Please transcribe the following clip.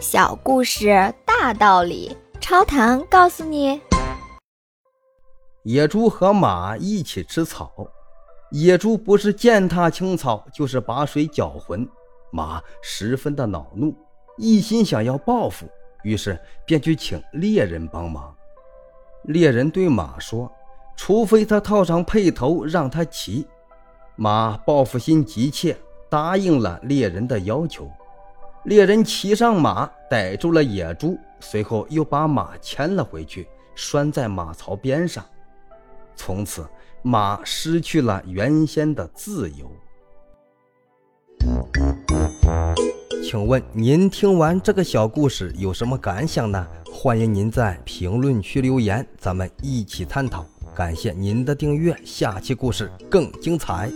小故事大道理，超糖告诉你：野猪和马一起吃草，野猪不是践踏青草，就是把水搅浑。马十分的恼怒，一心想要报复，于是便去请猎人帮忙。猎人对马说：“除非他套上辔头让他骑。”马报复心急切，答应了猎人的要求。猎人骑上马，逮住了野猪，随后又把马牵了回去，拴在马槽边上。从此，马失去了原先的自由。请问您听完这个小故事有什么感想呢？欢迎您在评论区留言，咱们一起探讨。感谢您的订阅，下期故事更精彩。